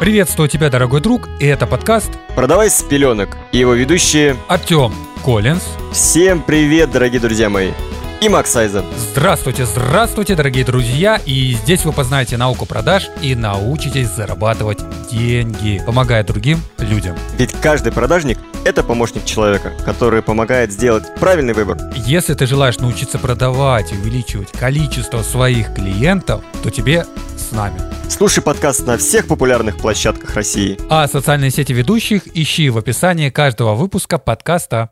Приветствую тебя, дорогой друг, и это подкаст «Продавай с пеленок» и его ведущие Артем Коллинз. Всем привет, дорогие друзья мои! И Макс Айзен. Здравствуйте, здравствуйте, дорогие друзья! И здесь вы познаете науку продаж и научитесь зарабатывать деньги, помогая другим людям. Ведь каждый продажник – это помощник человека, который помогает сделать правильный выбор. Если ты желаешь научиться продавать и увеличивать количество своих клиентов, то тебе с нами. Слушай подкаст на всех популярных площадках России. А социальные сети ведущих ищи в описании каждого выпуска подкаста.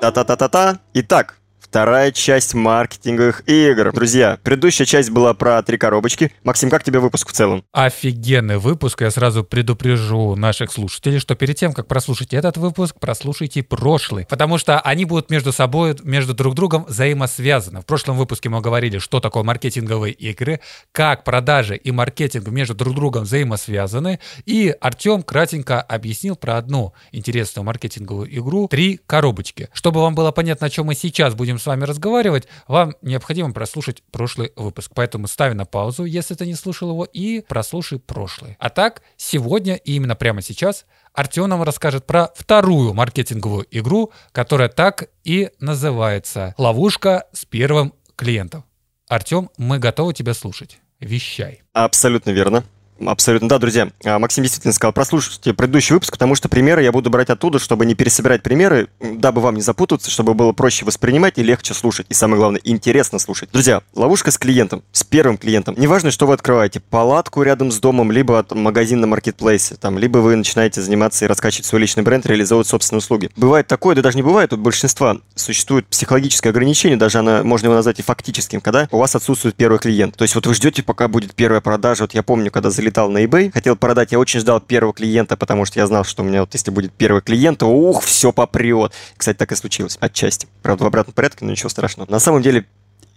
Та-та-та-та-та. Итак, Вторая часть маркетинговых игр. Друзья, предыдущая часть была про три коробочки. Максим, как тебе выпуск в целом? Офигенный выпуск. Я сразу предупрежу наших слушателей, что перед тем, как прослушать этот выпуск, прослушайте прошлый. Потому что они будут между собой, между друг другом взаимосвязаны. В прошлом выпуске мы говорили, что такое маркетинговые игры, как продажи и маркетинг между друг другом взаимосвязаны. И Артем кратенько объяснил про одну интересную маркетинговую игру «Три коробочки». Чтобы вам было понятно, о чем мы сейчас будем с вами разговаривать, вам необходимо прослушать прошлый выпуск. Поэтому ставь на паузу, если ты не слушал его, и прослушай прошлый. А так, сегодня и именно прямо сейчас Артем нам расскажет про вторую маркетинговую игру, которая так и называется «Ловушка с первым клиентом». Артем, мы готовы тебя слушать. Вещай. Абсолютно верно. Абсолютно, да, друзья. А, Максим действительно сказал, прослушайте предыдущий выпуск, потому что примеры я буду брать оттуда, чтобы не пересобирать примеры, дабы вам не запутаться, чтобы было проще воспринимать и легче слушать. И самое главное, интересно слушать. Друзья, ловушка с клиентом, с первым клиентом. Неважно, что вы открываете, палатку рядом с домом, либо там, магазин на маркетплейсе, там, либо вы начинаете заниматься и раскачивать свой личный бренд, реализовывать собственные услуги. Бывает такое, да даже не бывает, тут большинства существует психологическое ограничение, даже она, можно его назвать и фактическим, когда у вас отсутствует первый клиент. То есть вот вы ждете, пока будет первая продажа. Вот я помню, когда залетал залетал на eBay, хотел продать, я очень ждал первого клиента, потому что я знал, что у меня вот если будет первый клиент, то ух, все попрет. Кстати, так и случилось, отчасти. Правда, в обратном порядке, но ничего страшного. На самом деле,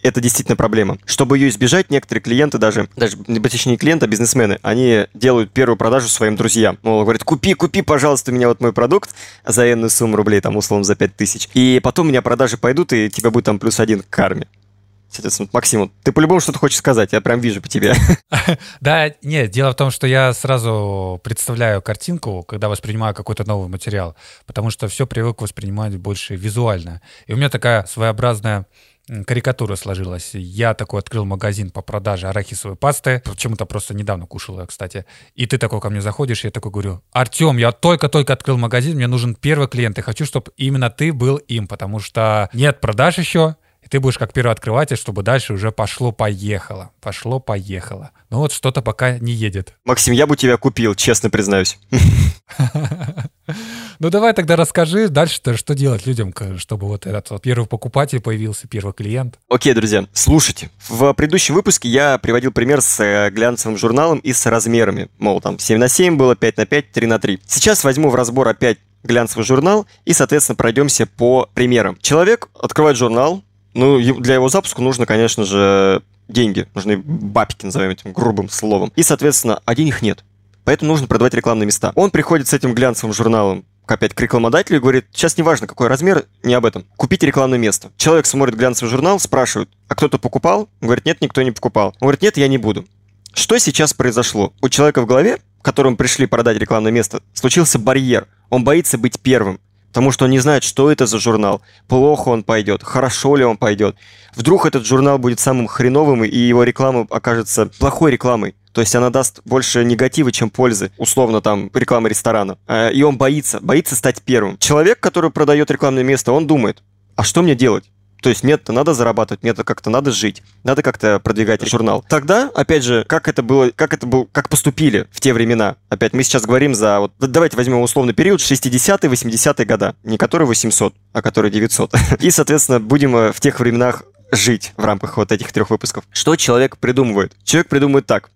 это действительно проблема. Чтобы ее избежать, некоторые клиенты даже, даже точнее не клиенты, а бизнесмены, они делают первую продажу своим друзьям. Мол, говорят, купи, купи, пожалуйста, у меня вот мой продукт за энную сумму рублей, там, условно, за 5 тысяч. И потом у меня продажи пойдут, и тебя будет там плюс один к карме. Соответственно, Максим, ты по-любому что-то хочешь сказать, я прям вижу по тебе. Да, нет, дело в том, что я сразу представляю картинку, когда воспринимаю какой-то новый материал, потому что все привык воспринимать больше визуально. И у меня такая своеобразная карикатура сложилась. Я такой открыл магазин по продаже арахисовой пасты. Почему-то просто недавно кушал ее, кстати. И ты такой ко мне заходишь, я такой говорю, Артем, я только-только открыл магазин, мне нужен первый клиент, и хочу, чтобы именно ты был им, потому что нет продаж еще, ты будешь как первый открыватель, чтобы дальше уже пошло-поехало. Пошло-поехало. Но вот что-то пока не едет. Максим, я бы тебя купил, честно признаюсь. Ну давай тогда расскажи дальше-то, что делать людям, чтобы вот этот вот первый покупатель появился, первый клиент. Окей, друзья, слушайте. В предыдущем выпуске я приводил пример с э, глянцевым журналом и с размерами. Мол, там 7 на 7 было, 5 на 5, 3 на 3. Сейчас возьму в разбор опять глянцевый журнал и, соответственно, пройдемся по примерам. Человек открывает журнал, ну, для его запуска нужно, конечно же, деньги. Нужны бабки, назовем этим грубым словом. И, соответственно, а денег нет. Поэтому нужно продавать рекламные места. Он приходит с этим глянцевым журналом опять к рекламодателю и говорит, сейчас не важно, какой размер, не об этом. Купите рекламное место. Человек смотрит глянцевый журнал, спрашивает, а кто-то покупал? Он говорит, нет, никто не покупал. Он говорит, нет, я не буду. Что сейчас произошло? У человека в голове, которому пришли продать рекламное место, случился барьер. Он боится быть первым потому что он не знает, что это за журнал, плохо он пойдет, хорошо ли он пойдет. Вдруг этот журнал будет самым хреновым, и его реклама окажется плохой рекламой. То есть она даст больше негатива, чем пользы, условно там реклама ресторана. А, и он боится, боится стать первым. Человек, который продает рекламное место, он думает, а что мне делать? То есть мне-то надо зарабатывать, мне-то как-то надо жить, надо как-то продвигать журнал. Тогда, опять же, как это было, как это был, как поступили в те времена. Опять мы сейчас говорим за, вот давайте возьмем условный период 60-е, 80-е года, не который 800, а который 900. И, соответственно, будем э, в тех временах жить в рамках вот этих трех выпусков. Что человек придумывает? Человек придумывает так.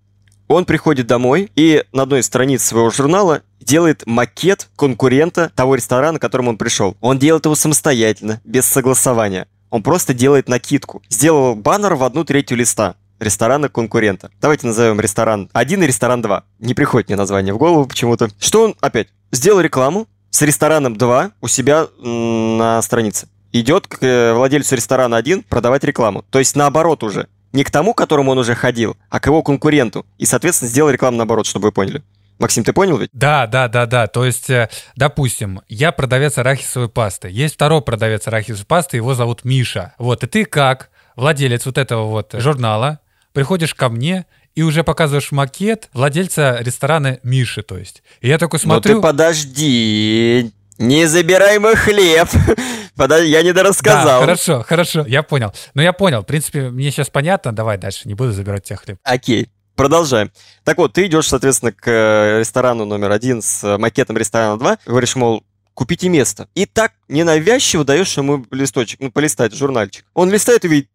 Он приходит домой и на одной из страниц своего журнала делает макет конкурента того ресторана, к которому он пришел. Он делает его самостоятельно, без согласования. Он просто делает накидку. Сделал баннер в одну третью листа ресторана конкурента. Давайте назовем ресторан 1 и ресторан 2. Не приходит мне название в голову почему-то. Что он опять? Сделал рекламу с рестораном 2 у себя на странице. Идет к э, владельцу ресторана 1 продавать рекламу. То есть наоборот уже. не к тому, к которому он уже ходил, а к его конкуренту. И, соответственно, сделал рекламу наоборот, чтобы вы поняли. Максим, ты понял ведь? Да, да, да, да. То есть, э, допустим, я продавец арахисовой пасты. Есть второй продавец арахисовой пасты, его зовут Миша. Вот, и ты как владелец вот этого вот журнала приходишь ко мне и уже показываешь макет владельца ресторана Миши, то есть. И я такой смотрю... Ну ты подожди, не забирай мой хлеб. Подожди, я не дорассказал. Да, хорошо, хорошо, я понял. Ну, я понял. В принципе, мне сейчас понятно. Давай дальше, не буду забирать тебя хлеб. Окей. Продолжаем. Так вот, ты идешь, соответственно, к э, ресторану номер один с э, макетом ресторана 2, говоришь, мол, купите место. И так ненавязчиво даешь ему листочек, ну, полистать, журнальчик. Он листает и видит,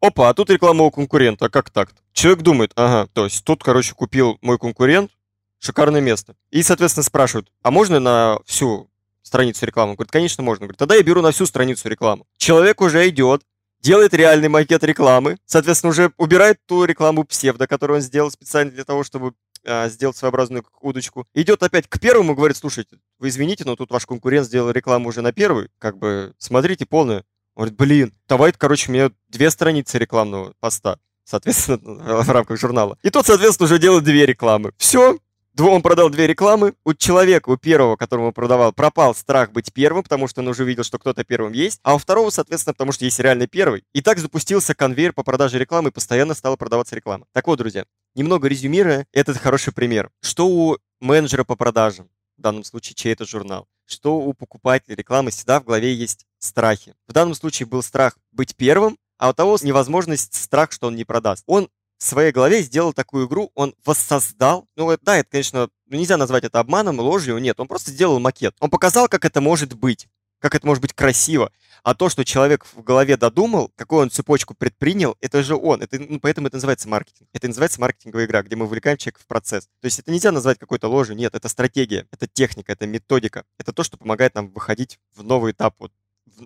опа, а тут реклама у конкурента, а как так -то? Человек думает, ага, то есть тут, короче, купил мой конкурент, шикарное место. И, соответственно, спрашивают, а можно на всю страницу рекламы? Говорит, конечно, можно. Говорит, тогда я беру на всю страницу рекламу. Человек уже идет, делает реальный макет рекламы, соответственно, уже убирает ту рекламу псевдо, которую он сделал специально для того, чтобы а, сделать своеобразную удочку. Идет опять к первому и говорит, слушайте, вы извините, но тут ваш конкурент сделал рекламу уже на первый, как бы, смотрите, полную. Он говорит, блин, давай, короче, меня две страницы рекламного поста, соответственно, в рамках журнала. И тот, соответственно, уже делает две рекламы. Все, он продал две рекламы. У человека, у первого, которому продавал, пропал страх быть первым, потому что он уже видел, что кто-то первым есть. А у второго, соответственно, потому что есть реальный первый. И так запустился конвейер по продаже рекламы, и постоянно стала продаваться реклама. Так вот, друзья, немного резюмируя, этот хороший пример. Что у менеджера по продажам, в данном случае чей это журнал, что у покупателя рекламы всегда в голове есть страхи. В данном случае был страх быть первым, а у того невозможность страх, что он не продаст. Он в своей голове сделал такую игру, он воссоздал, ну да, это, конечно, нельзя назвать это обманом, ложью, нет, он просто сделал макет. Он показал, как это может быть, как это может быть красиво. А то, что человек в голове додумал, какую он цепочку предпринял, это же он. Это, ну, поэтому это называется маркетинг. Это называется маркетинговая игра, где мы вовлекаем человека в процесс. То есть это нельзя назвать какой-то ложью. Нет, это стратегия, это техника, это методика. Это то, что помогает нам выходить в новый этап вот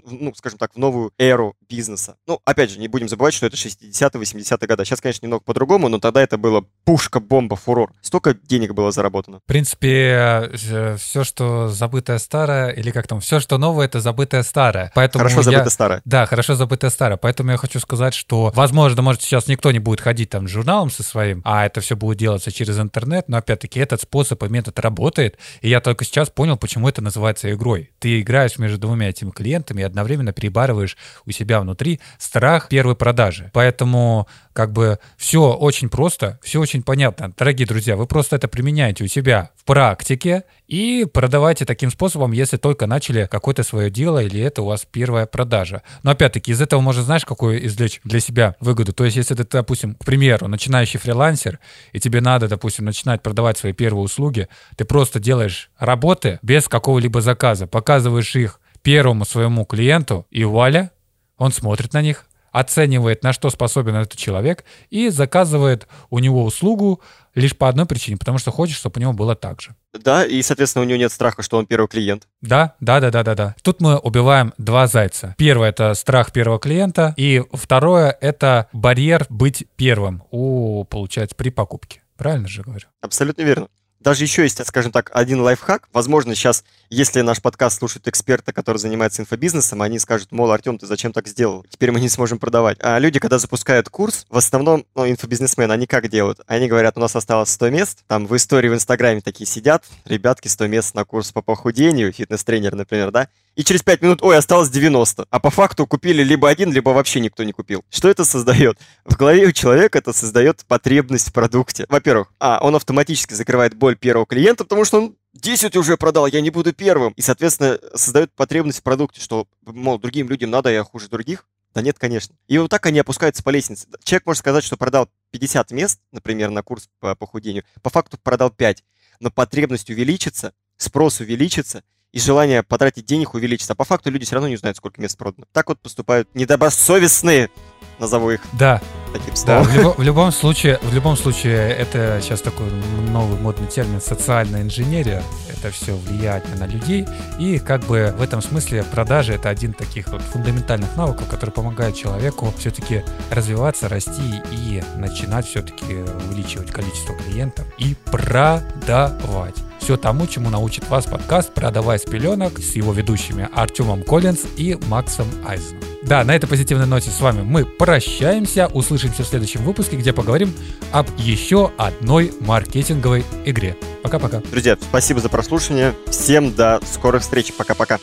ну, скажем так, в новую эру бизнеса. Ну, опять же, не будем забывать, что это 60-е, 80-е годы. Сейчас, конечно, немного по-другому, но тогда это было пушка, бомба, фурор. Столько денег было заработано. В принципе, э, все, что забытое старое, или как там, все, что новое, это забытое старое. Поэтому хорошо я... забытое старое. Да, хорошо забытое старое. Поэтому я хочу сказать, что, возможно, может, сейчас никто не будет ходить там с журналом со своим, а это все будет делаться через интернет, но, опять-таки, этот способ и метод работает, и я только сейчас понял, почему это называется игрой. Ты играешь между двумя этими клиентами, и одновременно перебарываешь у себя внутри страх первой продажи. Поэтому как бы все очень просто, все очень понятно. Дорогие друзья, вы просто это применяете у себя в практике и продавайте таким способом, если только начали какое-то свое дело или это у вас первая продажа. Но опять-таки из этого можно, знаешь, какую извлечь для себя выгоду. То есть если ты, допустим, к примеру, начинающий фрилансер, и тебе надо, допустим, начинать продавать свои первые услуги, ты просто делаешь работы без какого-либо заказа, показываешь их первому своему клиенту, и вуаля, он смотрит на них, оценивает, на что способен этот человек, и заказывает у него услугу лишь по одной причине, потому что хочет, чтобы у него было так же. Да, и, соответственно, у него нет страха, что он первый клиент. Да, да, да, да, да, да. Тут мы убиваем два зайца. Первое это страх первого клиента, и второе это барьер быть первым у, получается, при покупке. Правильно же говорю? Абсолютно верно. Даже еще есть, скажем так, один лайфхак. Возможно, сейчас, если наш подкаст слушают эксперты, которые занимаются инфобизнесом, они скажут, мол, Артем, ты зачем так сделал? Теперь мы не сможем продавать. А люди, когда запускают курс, в основном, ну, инфобизнесмены, они как делают? Они говорят, у нас осталось 100 мест, там в истории в Инстаграме такие сидят, ребятки, 100 мест на курс по похудению, фитнес-тренер, например, да, и через 5 минут, ой, осталось 90. А по факту купили либо один, либо вообще никто не купил. Что это создает? В голове у человека это создает потребность в продукте. Во-первых, а, он автоматически закрывает боль первого клиента, потому что он 10 уже продал, я не буду первым. И, соответственно, создает потребность в продукте, что, мол, другим людям надо, я хуже других. Да нет, конечно. И вот так они опускаются по лестнице. Человек может сказать, что продал 50 мест, например, на курс по похудению, по факту продал 5, но потребность увеличится, спрос увеличится, и желание потратить денег увеличится. А по факту люди все равно не знают, сколько мест продано. Так вот поступают недобросовестные, назову их да. таким словом. Да, в, любо, в любом случае, в любом случае, это сейчас такой новый модный термин социальная инженерия. Это все влияет на людей. И как бы в этом смысле продажи это один таких вот фундаментальных навыков, который помогает человеку все-таки развиваться, расти и начинать все-таки увеличивать количество клиентов и продавать все тому, чему научит вас подкаст «Продавай с пеленок» с его ведущими Артемом Коллинз и Максом Айзеном. Да, на этой позитивной ноте с вами мы прощаемся. Услышимся в следующем выпуске, где поговорим об еще одной маркетинговой игре. Пока-пока. Друзья, спасибо за прослушивание. Всем до скорых встреч. Пока-пока.